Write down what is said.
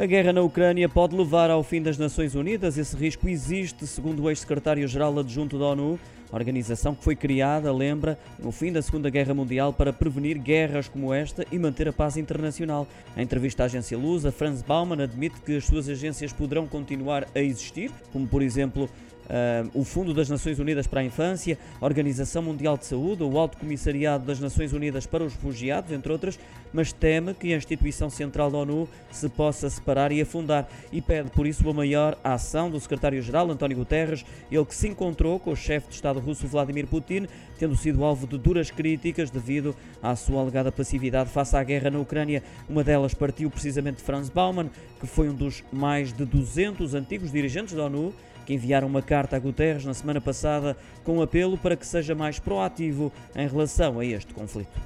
A guerra na Ucrânia pode levar ao fim das Nações Unidas. Esse risco existe, segundo o ex-secretário-geral adjunto da ONU. Organização que foi criada, lembra, no fim da Segunda Guerra Mundial para prevenir guerras como esta e manter a paz internacional. Em entrevista à agência Lusa, Franz Baumann admite que as suas agências poderão continuar a existir, como por exemplo o Fundo das Nações Unidas para a Infância, a Organização Mundial de Saúde, o Alto Comissariado das Nações Unidas para os Refugiados, entre outras, mas teme que a instituição central da ONU se possa separar e afundar e pede por isso a maior ação do secretário-geral António Guterres, ele que se encontrou com o chefe de Estado russo Vladimir Putin, tendo sido alvo de duras críticas devido à sua alegada passividade face à guerra na Ucrânia. Uma delas partiu precisamente de Franz Baumann, que foi um dos mais de 200 antigos dirigentes da ONU que enviaram uma carta a Guterres na semana passada com um apelo para que seja mais proativo em relação a este conflito.